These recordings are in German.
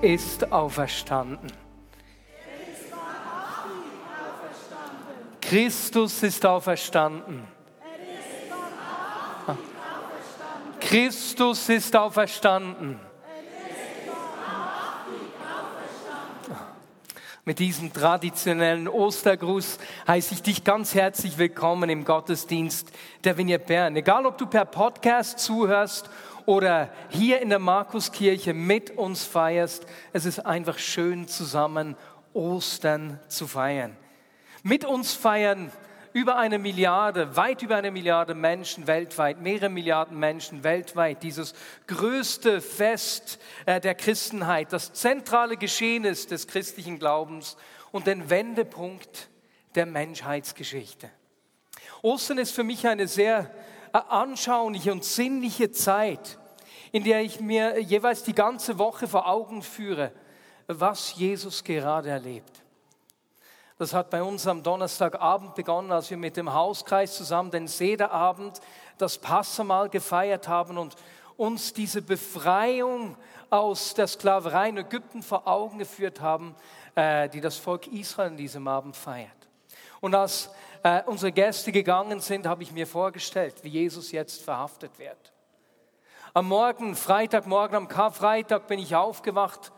ist auferstanden. Christus ist auferstanden. Christus ist auferstanden. Mit diesem traditionellen Ostergruß heiße ich dich ganz herzlich willkommen im Gottesdienst der Vignette Bern. Egal, ob du per Podcast zuhörst oder hier in der Markuskirche mit uns feierst, es ist einfach schön zusammen Ostern zu feiern. Mit uns feiern über eine Milliarde, weit über eine Milliarde Menschen weltweit, mehrere Milliarden Menschen weltweit, dieses größte Fest äh, der Christenheit, das zentrale Geschehen ist des christlichen Glaubens und den Wendepunkt der Menschheitsgeschichte. Ostern ist für mich eine sehr äh, anschauliche und sinnliche Zeit, in der ich mir jeweils die ganze Woche vor Augen führe, was Jesus gerade erlebt. Das hat bei uns am Donnerstagabend begonnen, als wir mit dem Hauskreis zusammen den Sederabend, das Passamal gefeiert haben und uns diese Befreiung aus der Sklaverei in Ägypten vor Augen geführt haben, äh, die das Volk Israel an diesem Abend feiert. Und als äh, unsere Gäste gegangen sind, habe ich mir vorgestellt, wie Jesus jetzt verhaftet wird. Am Morgen, Freitagmorgen, am Karfreitag bin ich aufgewacht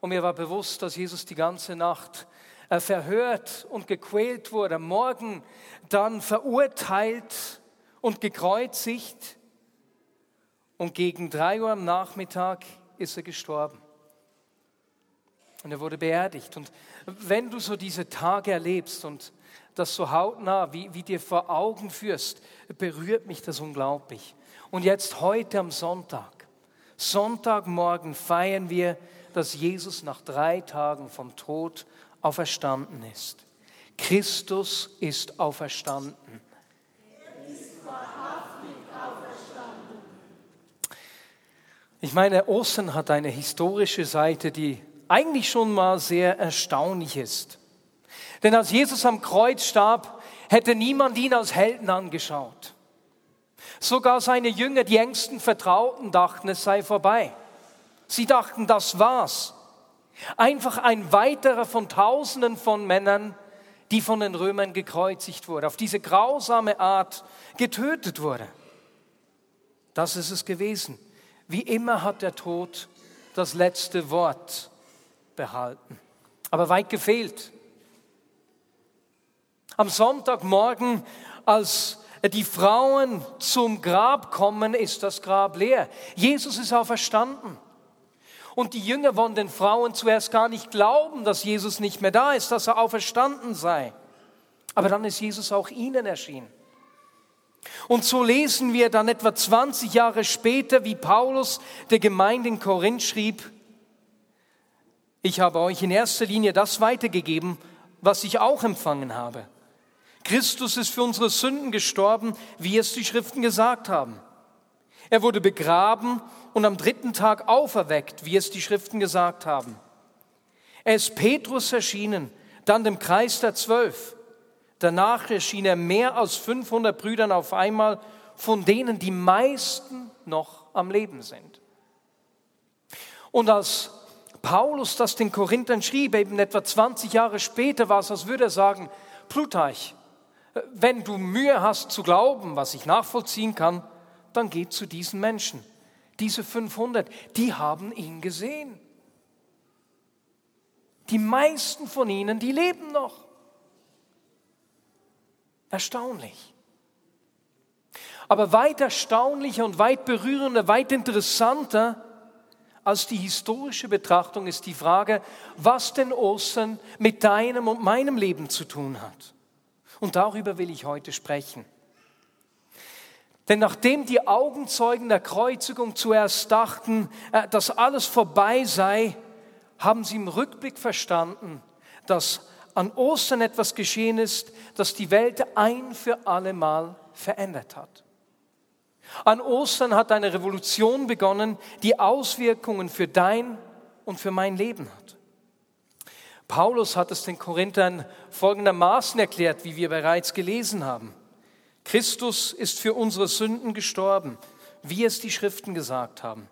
und mir war bewusst, dass Jesus die ganze Nacht äh, verhört und gequält wurde, morgen dann verurteilt und gekreuzigt und gegen drei Uhr am Nachmittag ist er gestorben. Und er wurde beerdigt. Und wenn du so diese Tage erlebst und das so hautnah, wie, wie dir vor Augen führst, berührt mich das unglaublich. Und jetzt heute am Sonntag, Sonntagmorgen feiern wir, dass Jesus nach drei Tagen vom Tod auferstanden ist. Christus ist auferstanden. Ich meine, Ostern hat eine historische Seite, die eigentlich schon mal sehr erstaunlich ist. Denn als Jesus am Kreuz starb, hätte niemand ihn als Helden angeschaut. Sogar seine Jünger, die engsten Vertrauten, dachten, es sei vorbei. Sie dachten, das war's. Einfach ein weiterer von Tausenden von Männern, die von den Römern gekreuzigt wurde, auf diese grausame Art getötet wurde. Das ist es gewesen. Wie immer hat der Tod das letzte Wort behalten. Aber weit gefehlt. Am Sonntagmorgen, als die Frauen zum Grab kommen, ist das Grab leer. Jesus ist auferstanden. Und die Jünger wollen den Frauen zuerst gar nicht glauben, dass Jesus nicht mehr da ist, dass er auferstanden sei. Aber dann ist Jesus auch ihnen erschienen. Und so lesen wir dann etwa 20 Jahre später, wie Paulus der Gemeinde in Korinth schrieb, ich habe euch in erster Linie das weitergegeben, was ich auch empfangen habe. Christus ist für unsere Sünden gestorben, wie es die Schriften gesagt haben. Er wurde begraben und am dritten Tag auferweckt, wie es die Schriften gesagt haben. Er ist Petrus erschienen, dann dem Kreis der Zwölf. Danach erschien er mehr als 500 Brüdern auf einmal, von denen die meisten noch am Leben sind. Und als Paulus das den Korinthern schrieb, eben etwa 20 Jahre später war es, als würde er sagen, Plutarch, wenn du Mühe hast zu glauben, was ich nachvollziehen kann, dann geht zu diesen Menschen. Diese 500, die haben ihn gesehen. Die meisten von ihnen, die leben noch. Erstaunlich. Aber weit erstaunlicher und weit berührender, weit interessanter als die historische Betrachtung ist die Frage, was denn Ostern mit deinem und meinem Leben zu tun hat. Und darüber will ich heute sprechen. Denn nachdem die Augenzeugen der Kreuzigung zuerst dachten, äh, dass alles vorbei sei, haben sie im Rückblick verstanden, dass an Ostern etwas geschehen ist, das die Welt ein für alle Mal verändert hat. An Ostern hat eine Revolution begonnen, die Auswirkungen für dein und für mein Leben hat. Paulus hat es den Korinthern folgendermaßen erklärt, wie wir bereits gelesen haben. Christus ist für unsere Sünden gestorben, wie es die Schriften gesagt haben.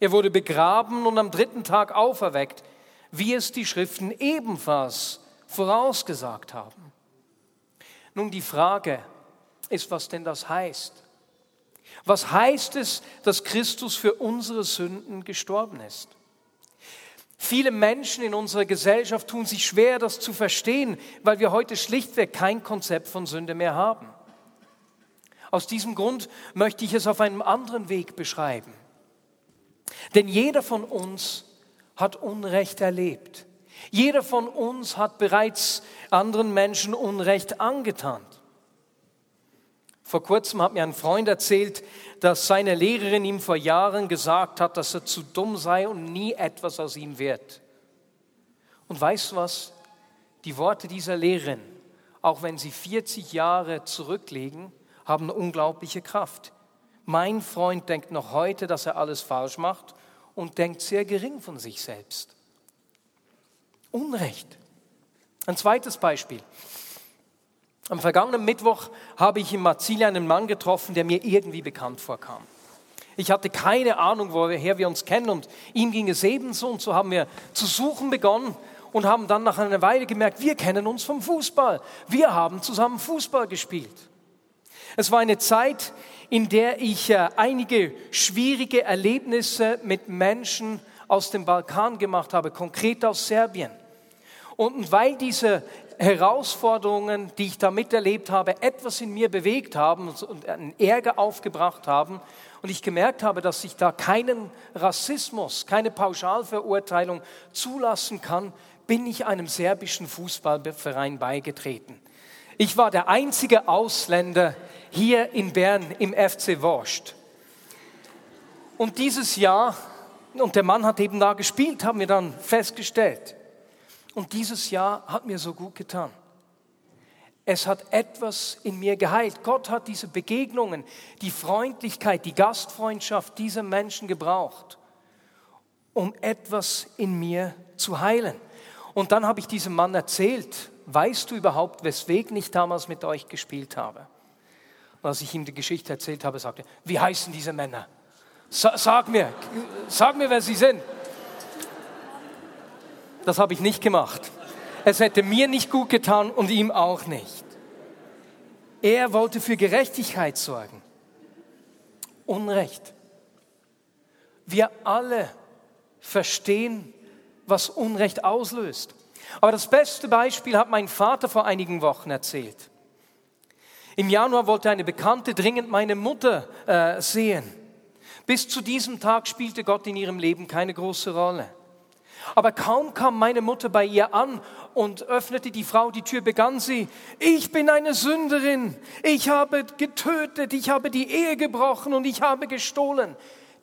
Er wurde begraben und am dritten Tag auferweckt, wie es die Schriften ebenfalls vorausgesagt haben. Nun die Frage ist, was denn das heißt. Was heißt es, dass Christus für unsere Sünden gestorben ist? Viele Menschen in unserer Gesellschaft tun sich schwer, das zu verstehen, weil wir heute schlichtweg kein Konzept von Sünde mehr haben. Aus diesem Grund möchte ich es auf einem anderen Weg beschreiben. Denn jeder von uns hat Unrecht erlebt. Jeder von uns hat bereits anderen Menschen Unrecht angetan. Vor kurzem hat mir ein Freund erzählt, dass seine Lehrerin ihm vor Jahren gesagt hat, dass er zu dumm sei und nie etwas aus ihm wird. Und weißt du was? Die Worte dieser Lehrerin, auch wenn sie 40 Jahre zurückliegen, haben unglaubliche Kraft. Mein Freund denkt noch heute, dass er alles falsch macht und denkt sehr gering von sich selbst. Unrecht. Ein zweites Beispiel. Am vergangenen Mittwoch habe ich in Marzili einen Mann getroffen, der mir irgendwie bekannt vorkam. Ich hatte keine Ahnung, woher wir uns kennen und ihm ging es ebenso und so haben wir zu suchen begonnen und haben dann nach einer Weile gemerkt, wir kennen uns vom Fußball. Wir haben zusammen Fußball gespielt. Es war eine Zeit, in der ich äh, einige schwierige Erlebnisse mit Menschen aus dem Balkan gemacht habe, konkret aus Serbien. Und weil diese Herausforderungen, die ich da miterlebt habe, etwas in mir bewegt haben und einen Ärger aufgebracht haben und ich gemerkt habe, dass ich da keinen Rassismus, keine Pauschalverurteilung zulassen kann, bin ich einem serbischen Fußballverein beigetreten. Ich war der einzige Ausländer hier in Bern im FC Worscht. Und dieses Jahr, und der Mann hat eben da gespielt, haben wir dann festgestellt. Und dieses Jahr hat mir so gut getan. Es hat etwas in mir geheilt. Gott hat diese Begegnungen, die Freundlichkeit, die Gastfreundschaft dieser Menschen gebraucht, um etwas in mir zu heilen. Und dann habe ich diesem Mann erzählt, weißt du überhaupt, weswegen ich damals mit euch gespielt habe? Und als ich ihm die Geschichte erzählt habe, sagte er, wie heißen diese Männer? Sag mir, sag mir, wer sie sind. Das habe ich nicht gemacht. Es hätte mir nicht gut getan und ihm auch nicht. Er wollte für Gerechtigkeit sorgen. Unrecht. Wir alle verstehen, was Unrecht auslöst. Aber das beste Beispiel hat mein Vater vor einigen Wochen erzählt. Im Januar wollte eine Bekannte dringend meine Mutter äh, sehen. Bis zu diesem Tag spielte Gott in ihrem Leben keine große Rolle. Aber kaum kam meine Mutter bei ihr an und öffnete die Frau die Tür, begann sie, ich bin eine Sünderin, ich habe getötet, ich habe die Ehe gebrochen und ich habe gestohlen.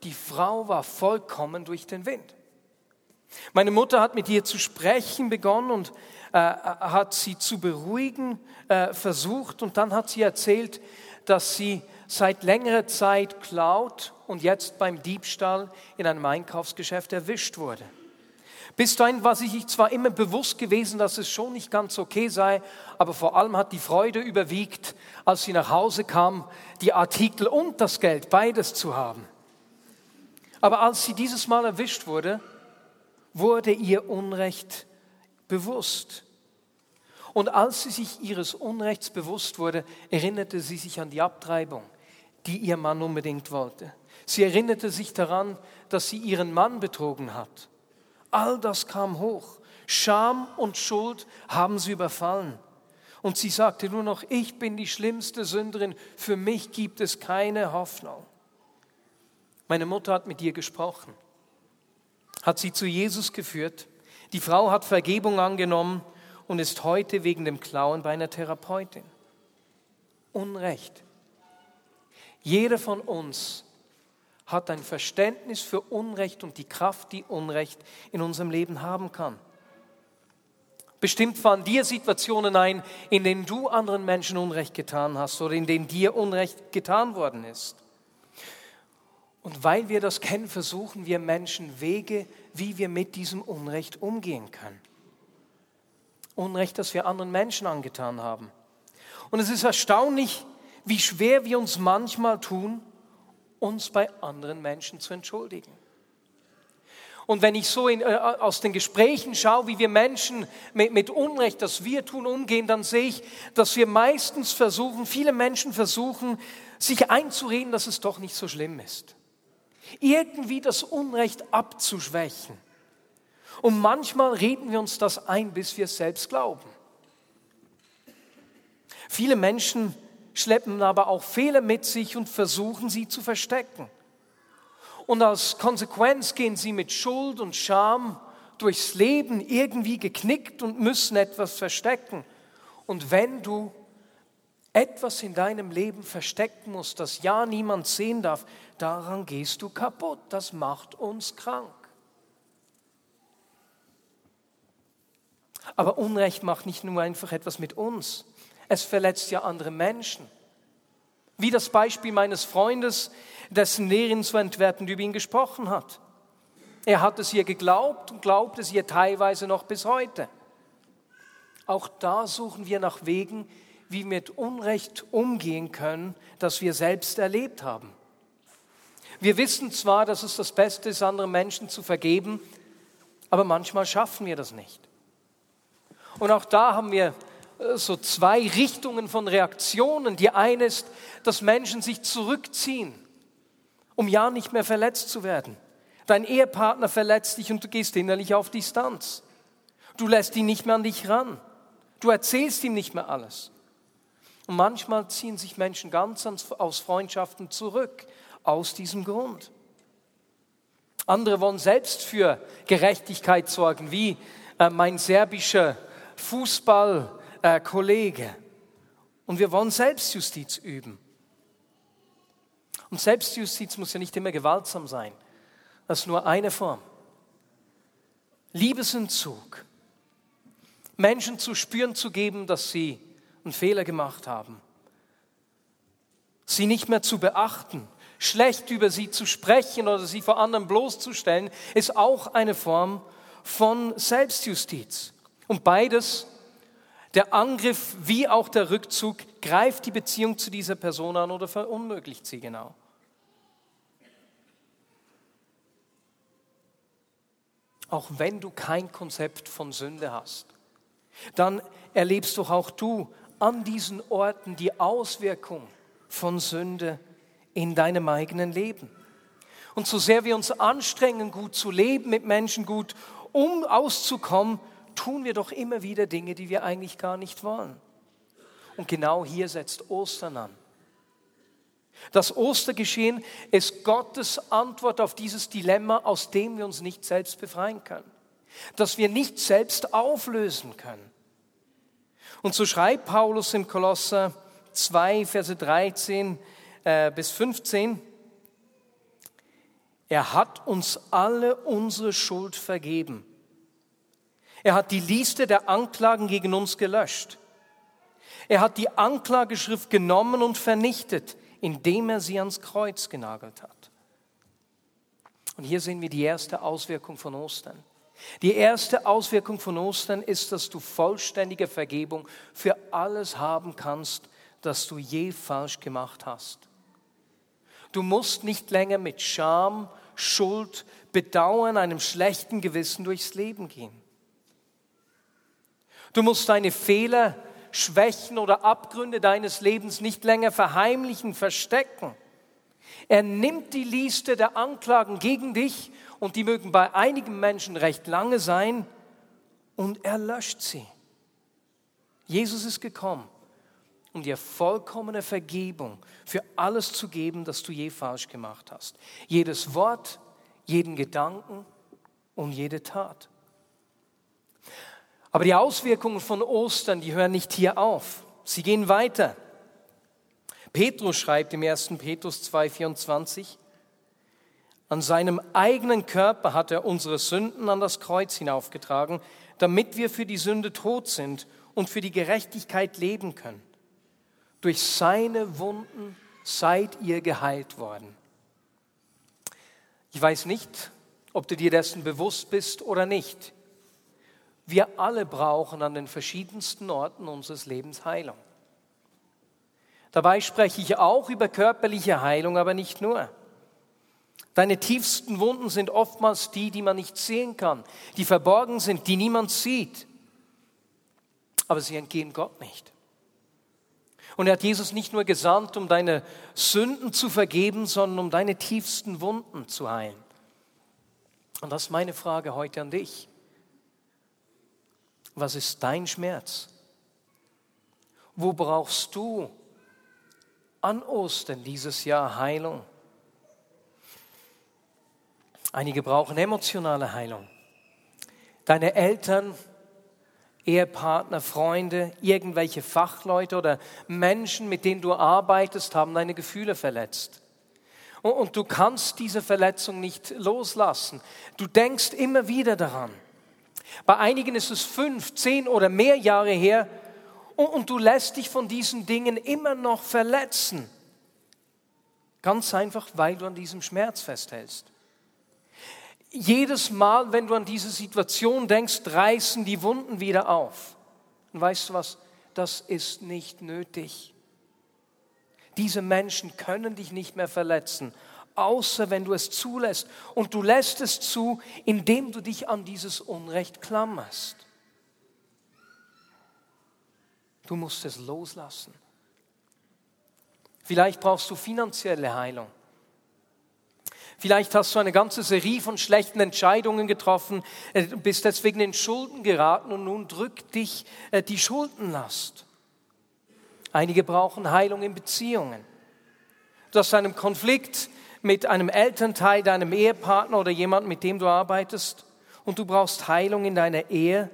Die Frau war vollkommen durch den Wind. Meine Mutter hat mit ihr zu sprechen begonnen und äh, hat sie zu beruhigen äh, versucht und dann hat sie erzählt, dass sie seit längerer Zeit klaut und jetzt beim Diebstahl in einem Einkaufsgeschäft erwischt wurde. Bis dahin war sich zwar immer bewusst gewesen, dass es schon nicht ganz okay sei, aber vor allem hat die Freude überwiegt, als sie nach Hause kam, die Artikel und das Geld, beides zu haben. Aber als sie dieses Mal erwischt wurde, wurde ihr Unrecht bewusst. Und als sie sich ihres Unrechts bewusst wurde, erinnerte sie sich an die Abtreibung, die ihr Mann unbedingt wollte. Sie erinnerte sich daran, dass sie ihren Mann betrogen hat All das kam hoch. Scham und Schuld haben sie überfallen. Und sie sagte nur noch, ich bin die schlimmste Sünderin, für mich gibt es keine Hoffnung. Meine Mutter hat mit ihr gesprochen, hat sie zu Jesus geführt. Die Frau hat Vergebung angenommen und ist heute wegen dem Klauen bei einer Therapeutin. Unrecht. Jeder von uns hat ein Verständnis für Unrecht und die Kraft, die Unrecht in unserem Leben haben kann. Bestimmt fallen dir Situationen ein, in denen du anderen Menschen Unrecht getan hast oder in denen dir Unrecht getan worden ist. Und weil wir das kennen, versuchen wir Menschen Wege, wie wir mit diesem Unrecht umgehen können. Unrecht, das wir anderen Menschen angetan haben. Und es ist erstaunlich, wie schwer wir uns manchmal tun, uns bei anderen Menschen zu entschuldigen. Und wenn ich so in, äh, aus den Gesprächen schaue, wie wir Menschen mit, mit Unrecht, das wir tun, umgehen, dann sehe ich, dass wir meistens versuchen, viele Menschen versuchen, sich einzureden, dass es doch nicht so schlimm ist. Irgendwie das Unrecht abzuschwächen. Und manchmal reden wir uns das ein, bis wir es selbst glauben. Viele Menschen schleppen aber auch Fehler mit sich und versuchen sie zu verstecken. Und als Konsequenz gehen sie mit Schuld und Scham durchs Leben irgendwie geknickt und müssen etwas verstecken. Und wenn du etwas in deinem Leben verstecken musst, das ja niemand sehen darf, daran gehst du kaputt. Das macht uns krank. Aber Unrecht macht nicht nur einfach etwas mit uns, es verletzt ja andere Menschen. Wie das Beispiel meines Freundes, dessen Lehrerin so entwertend über ihn gesprochen hat. Er hat es ihr geglaubt und glaubt es ihr teilweise noch bis heute. Auch da suchen wir nach Wegen, wie wir mit Unrecht umgehen können, das wir selbst erlebt haben. Wir wissen zwar, dass es das Beste ist, anderen Menschen zu vergeben, aber manchmal schaffen wir das nicht. Und auch da haben wir so zwei Richtungen von Reaktionen. Die eine ist, dass Menschen sich zurückziehen, um ja nicht mehr verletzt zu werden. Dein Ehepartner verletzt dich und du gehst innerlich auf Distanz. Du lässt ihn nicht mehr an dich ran. Du erzählst ihm nicht mehr alles. Und manchmal ziehen sich Menschen ganz aus Freundschaften zurück, aus diesem Grund. Andere wollen selbst für Gerechtigkeit sorgen, wie äh, mein serbischer Fußballkollege. Und wir wollen Selbstjustiz üben. Und Selbstjustiz muss ja nicht immer gewaltsam sein. Das ist nur eine Form. Liebesentzug. Menschen zu spüren zu geben, dass sie einen Fehler gemacht haben. Sie nicht mehr zu beachten, schlecht über sie zu sprechen oder sie vor anderen bloßzustellen, ist auch eine Form von Selbstjustiz. Und beides, der Angriff wie auch der Rückzug, greift die Beziehung zu dieser Person an oder verunmöglicht sie genau. Auch wenn du kein Konzept von Sünde hast, dann erlebst doch auch du an diesen Orten die Auswirkung von Sünde in deinem eigenen Leben. Und so sehr wir uns anstrengen, gut zu leben, mit Menschen gut um auszukommen, tun wir doch immer wieder Dinge, die wir eigentlich gar nicht wollen. Und genau hier setzt Ostern an. Das Ostergeschehen ist Gottes Antwort auf dieses Dilemma, aus dem wir uns nicht selbst befreien können, das wir nicht selbst auflösen können. Und so schreibt Paulus im Kolosser 2, Verse 13 äh, bis 15, er hat uns alle unsere Schuld vergeben er hat die Liste der Anklagen gegen uns gelöscht. Er hat die Anklageschrift genommen und vernichtet, indem er sie ans Kreuz genagelt hat. Und hier sehen wir die erste Auswirkung von Ostern. Die erste Auswirkung von Ostern ist, dass du vollständige Vergebung für alles haben kannst, das du je falsch gemacht hast. Du musst nicht länger mit Scham, Schuld, Bedauern, einem schlechten Gewissen durchs Leben gehen. Du musst deine Fehler, Schwächen oder Abgründe deines Lebens nicht länger verheimlichen, verstecken. Er nimmt die Liste der Anklagen gegen dich und die mögen bei einigen Menschen recht lange sein und er löscht sie. Jesus ist gekommen, um dir vollkommene Vergebung für alles zu geben, das du je falsch gemacht hast. Jedes Wort, jeden Gedanken und jede Tat. Aber die Auswirkungen von Ostern, die hören nicht hier auf. Sie gehen weiter. Petrus schreibt im 1. Petrus 2,24, An seinem eigenen Körper hat er unsere Sünden an das Kreuz hinaufgetragen, damit wir für die Sünde tot sind und für die Gerechtigkeit leben können. Durch seine Wunden seid ihr geheilt worden. Ich weiß nicht, ob du dir dessen bewusst bist oder nicht. Wir alle brauchen an den verschiedensten Orten unseres Lebens Heilung. Dabei spreche ich auch über körperliche Heilung, aber nicht nur. Deine tiefsten Wunden sind oftmals die, die man nicht sehen kann, die verborgen sind, die niemand sieht. Aber sie entgehen Gott nicht. Und er hat Jesus nicht nur gesandt, um deine Sünden zu vergeben, sondern um deine tiefsten Wunden zu heilen. Und das ist meine Frage heute an dich. Was ist dein Schmerz? Wo brauchst du an Ostern dieses Jahr Heilung? Einige brauchen emotionale Heilung. Deine Eltern, Ehepartner, Freunde, irgendwelche Fachleute oder Menschen, mit denen du arbeitest, haben deine Gefühle verletzt. Und du kannst diese Verletzung nicht loslassen. Du denkst immer wieder daran. Bei einigen ist es fünf, zehn oder mehr Jahre her und du lässt dich von diesen Dingen immer noch verletzen. Ganz einfach, weil du an diesem Schmerz festhältst jedes Mal, wenn du an diese Situation denkst, reißen die Wunden wieder auf. Und weißt du was? Das ist nicht nötig. Diese Menschen können dich nicht mehr verletzen, außer wenn du es zulässt. Und du lässt es zu, indem du dich an dieses Unrecht klammerst. Du musst es loslassen. Vielleicht brauchst du finanzielle Heilung. Vielleicht hast du eine ganze Serie von schlechten Entscheidungen getroffen, äh, bist deswegen in Schulden geraten und nun drückt dich äh, die Schuldenlast. Einige brauchen Heilung in Beziehungen. Du hast einen Konflikt mit einem Elternteil, deinem Ehepartner oder jemand, mit dem du arbeitest und du brauchst Heilung in deiner Ehe,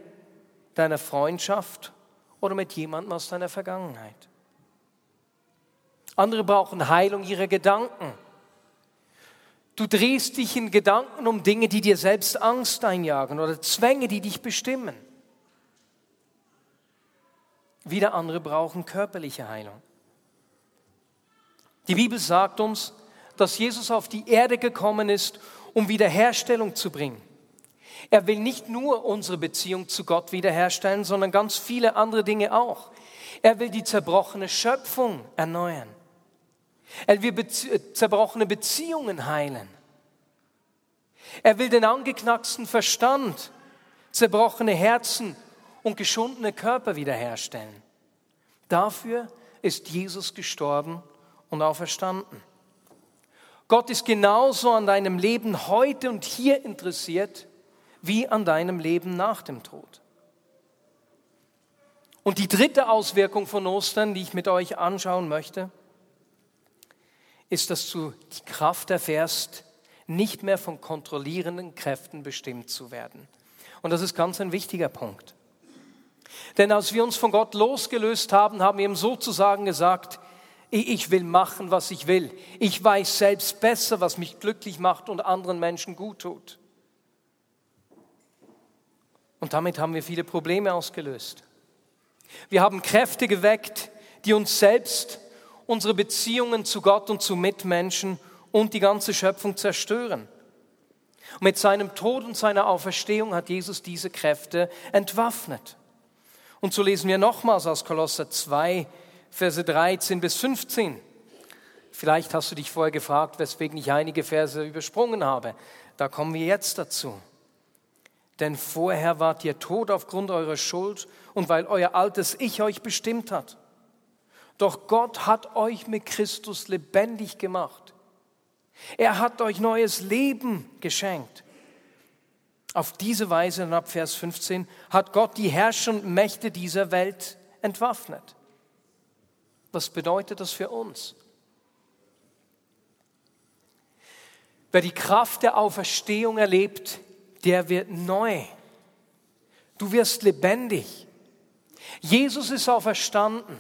deiner Freundschaft oder mit jemandem aus deiner Vergangenheit. Andere brauchen Heilung ihrer Gedanken. Du drehst dich in Gedanken um Dinge, die dir selbst Angst einjagen oder Zwänge, die dich bestimmen. Wieder andere brauchen körperliche Heilung. Die Bibel sagt uns, dass Jesus auf die Erde gekommen ist, um Wiederherstellung zu bringen. Er will nicht nur unsere Beziehung zu Gott wiederherstellen, sondern ganz viele andere Dinge auch. Er will die zerbrochene Schöpfung erneuern. Er will Bezie zerbrochene Beziehungen heilen. Er will den angeknacksten Verstand, zerbrochene Herzen und geschundene Körper wiederherstellen. Dafür ist Jesus gestorben und auferstanden. Gott ist genauso an deinem Leben heute und hier interessiert wie an deinem Leben nach dem Tod. Und die dritte Auswirkung von Ostern, die ich mit euch anschauen möchte, ist, dass du die Kraft erfährst, nicht mehr von kontrollierenden Kräften bestimmt zu werden. Und das ist ganz ein wichtiger Punkt. Denn als wir uns von Gott losgelöst haben, haben wir ihm sozusagen gesagt, ich will machen, was ich will. Ich weiß selbst besser, was mich glücklich macht und anderen Menschen gut tut. Und damit haben wir viele Probleme ausgelöst. Wir haben Kräfte geweckt, die uns selbst unsere Beziehungen zu Gott und zu Mitmenschen und die ganze Schöpfung zerstören. Und mit seinem Tod und seiner Auferstehung hat Jesus diese Kräfte entwaffnet. Und so lesen wir nochmals aus Kolosser 2, Verse 13 bis 15. Vielleicht hast du dich vorher gefragt, weswegen ich einige Verse übersprungen habe. Da kommen wir jetzt dazu. Denn vorher wart ihr tot aufgrund eurer Schuld und weil euer altes Ich euch bestimmt hat. Doch Gott hat euch mit Christus lebendig gemacht. Er hat euch neues Leben geschenkt. Auf diese Weise, und ab Vers 15, hat Gott die herrschenden Mächte dieser Welt entwaffnet. Was bedeutet das für uns? Wer die Kraft der Auferstehung erlebt, der wird neu. Du wirst lebendig. Jesus ist auferstanden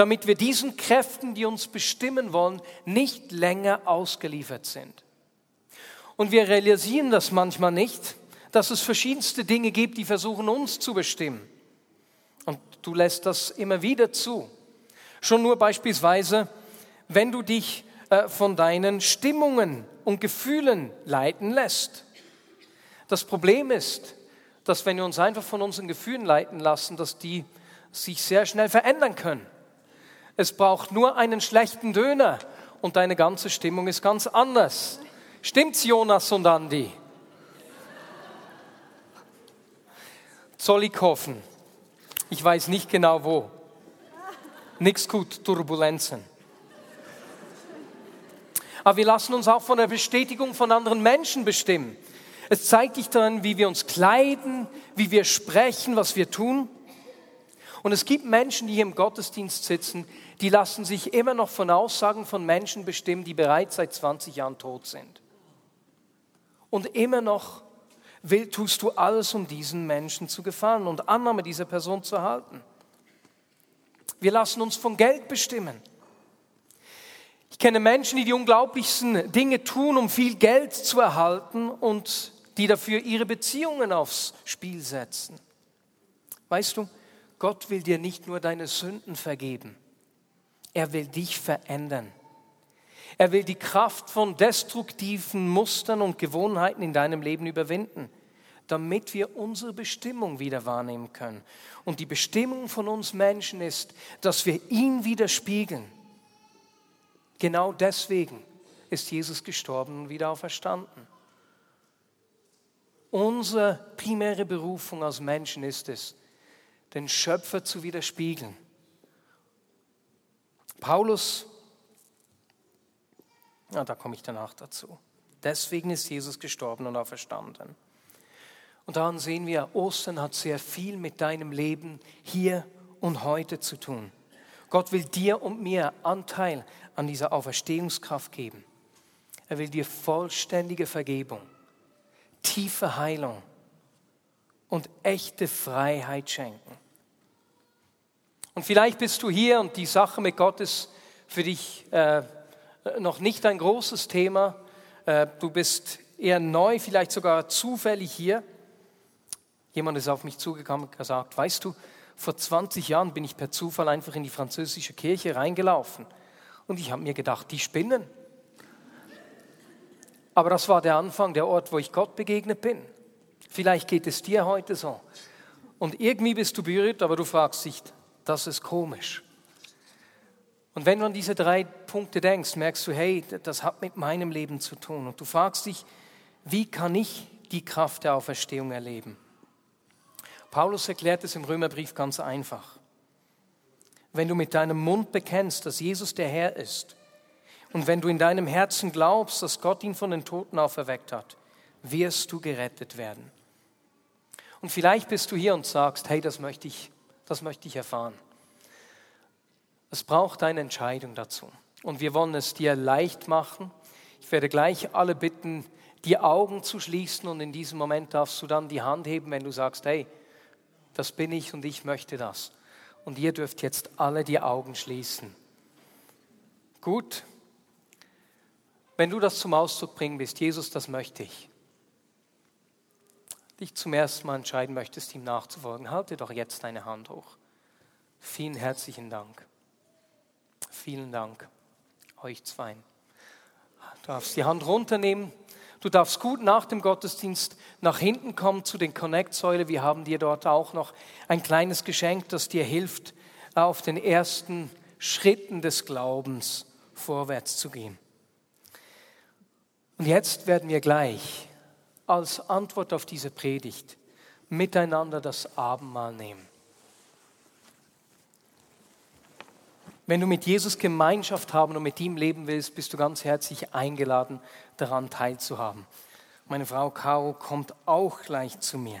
damit wir diesen Kräften, die uns bestimmen wollen, nicht länger ausgeliefert sind. Und wir realisieren das manchmal nicht, dass es verschiedenste Dinge gibt, die versuchen uns zu bestimmen. Und du lässt das immer wieder zu. Schon nur beispielsweise, wenn du dich äh, von deinen Stimmungen und Gefühlen leiten lässt. Das Problem ist, dass wenn wir uns einfach von unseren Gefühlen leiten lassen, dass die sich sehr schnell verändern können. Es braucht nur einen schlechten Döner und deine ganze Stimmung ist ganz anders. Stimmt's, Jonas und Andi? Zollikofen. Ich weiß nicht genau wo. Nix gut, Turbulenzen. Aber wir lassen uns auch von der Bestätigung von anderen Menschen bestimmen. Es zeigt dich dann, wie wir uns kleiden, wie wir sprechen, was wir tun. Und es gibt Menschen, die hier im Gottesdienst sitzen, die lassen sich immer noch von Aussagen von Menschen bestimmen, die bereits seit 20 Jahren tot sind. Und immer noch will, tust du alles, um diesen Menschen zu gefallen und Annahme dieser Person zu erhalten. Wir lassen uns von Geld bestimmen. Ich kenne Menschen, die die unglaublichsten Dinge tun, um viel Geld zu erhalten und die dafür ihre Beziehungen aufs Spiel setzen. Weißt du, Gott will dir nicht nur deine Sünden vergeben, er will dich verändern. Er will die Kraft von destruktiven Mustern und Gewohnheiten in deinem Leben überwinden, damit wir unsere Bestimmung wieder wahrnehmen können. Und die Bestimmung von uns Menschen ist, dass wir ihn widerspiegeln Genau deswegen ist Jesus gestorben und wieder auferstanden. Unsere primäre Berufung als Menschen ist es, den Schöpfer zu widerspiegeln. Paulus, ja, da komme ich danach dazu. Deswegen ist Jesus gestorben und auferstanden. Und daran sehen wir, Ostern hat sehr viel mit deinem Leben hier und heute zu tun. Gott will dir und mir Anteil an dieser Auferstehungskraft geben. Er will dir vollständige Vergebung, tiefe Heilung und echte Freiheit schenken. Und vielleicht bist du hier und die Sache mit Gott ist für dich äh, noch nicht ein großes Thema. Äh, du bist eher neu, vielleicht sogar zufällig hier. Jemand ist auf mich zugekommen und gesagt, weißt du, vor 20 Jahren bin ich per Zufall einfach in die französische Kirche reingelaufen. Und ich habe mir gedacht, die spinnen. Aber das war der Anfang, der Ort, wo ich Gott begegnet bin. Vielleicht geht es dir heute so. Und irgendwie bist du berührt, aber du fragst dich, das ist komisch. Und wenn du an diese drei Punkte denkst, merkst du, hey, das hat mit meinem Leben zu tun. Und du fragst dich, wie kann ich die Kraft der Auferstehung erleben? Paulus erklärt es im Römerbrief ganz einfach. Wenn du mit deinem Mund bekennst, dass Jesus der Herr ist, und wenn du in deinem Herzen glaubst, dass Gott ihn von den Toten auferweckt hat, wirst du gerettet werden. Und vielleicht bist du hier und sagst, hey, das möchte ich, das möchte ich erfahren. Es braucht eine Entscheidung dazu. Und wir wollen es dir leicht machen. Ich werde gleich alle bitten, die Augen zu schließen und in diesem Moment darfst du dann die Hand heben, wenn du sagst, hey, das bin ich und ich möchte das. Und ihr dürft jetzt alle die Augen schließen. Gut. Wenn du das zum Ausdruck bringen willst, Jesus, das möchte ich. Dich zum ersten Mal entscheiden möchtest, ihm nachzufolgen, halte doch jetzt deine Hand hoch. Vielen herzlichen Dank. Vielen Dank euch zweien. Du darfst die Hand runternehmen. Du darfst gut nach dem Gottesdienst nach hinten kommen zu den Connect-Säule. Wir haben dir dort auch noch ein kleines Geschenk, das dir hilft, auf den ersten Schritten des Glaubens vorwärts zu gehen. Und jetzt werden wir gleich als Antwort auf diese Predigt miteinander das Abendmahl nehmen. Wenn du mit Jesus Gemeinschaft haben und mit ihm leben willst, bist du ganz herzlich eingeladen, daran teilzuhaben. Meine Frau Caro kommt auch gleich zu mir.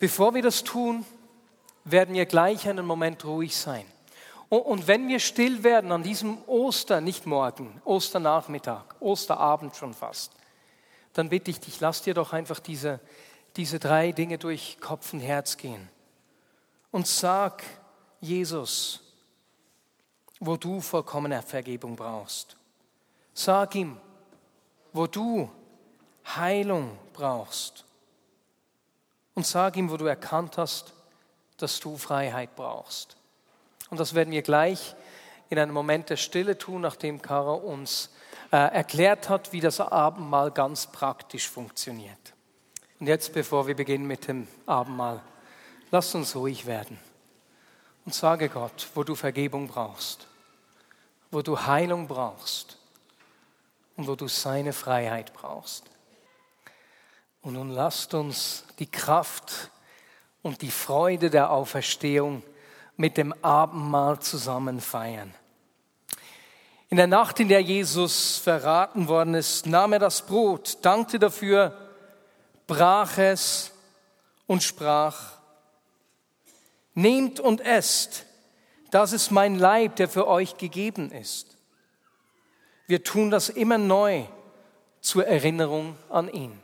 Bevor wir das tun, werden wir gleich einen Moment ruhig sein. Und wenn wir still werden an diesem Oster, nicht morgen, Osternachmittag, Osterabend schon fast, dann bitte ich dich, lass dir doch einfach diese, diese drei Dinge durch Kopf und Herz gehen. Und sag, Jesus, wo du vollkommene Vergebung brauchst. Sag ihm, wo du Heilung brauchst. Und sag ihm, wo du erkannt hast, dass du Freiheit brauchst. Und das werden wir gleich in einem Moment der Stille tun, nachdem Kara uns äh, erklärt hat, wie das Abendmahl ganz praktisch funktioniert. Und jetzt, bevor wir beginnen mit dem Abendmahl, lass uns ruhig werden und sage Gott, wo du Vergebung brauchst, wo du Heilung brauchst und wo du seine Freiheit brauchst. Und nun lasst uns die Kraft und die Freude der Auferstehung mit dem Abendmahl zusammen feiern. In der Nacht, in der Jesus verraten worden ist, nahm er das Brot, dankte dafür, brach es und sprach, Nehmt und esst, das ist mein Leib, der für euch gegeben ist. Wir tun das immer neu zur Erinnerung an ihn.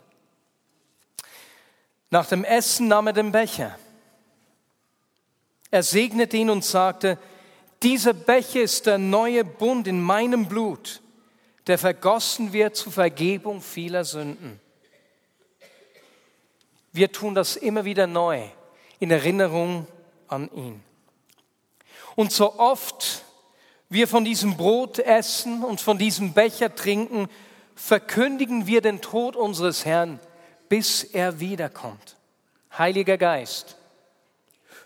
Nach dem Essen nahm er den Becher. Er segnete ihn und sagte, dieser Becher ist der neue Bund in meinem Blut, der vergossen wird zur Vergebung vieler Sünden. Wir tun das immer wieder neu in Erinnerung an ihn. Und so oft wir von diesem Brot essen und von diesem Becher trinken, verkündigen wir den Tod unseres Herrn, bis er wiederkommt. Heiliger Geist,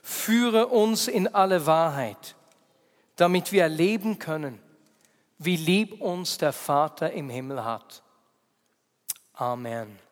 führe uns in alle Wahrheit, damit wir erleben können, wie lieb uns der Vater im Himmel hat. Amen.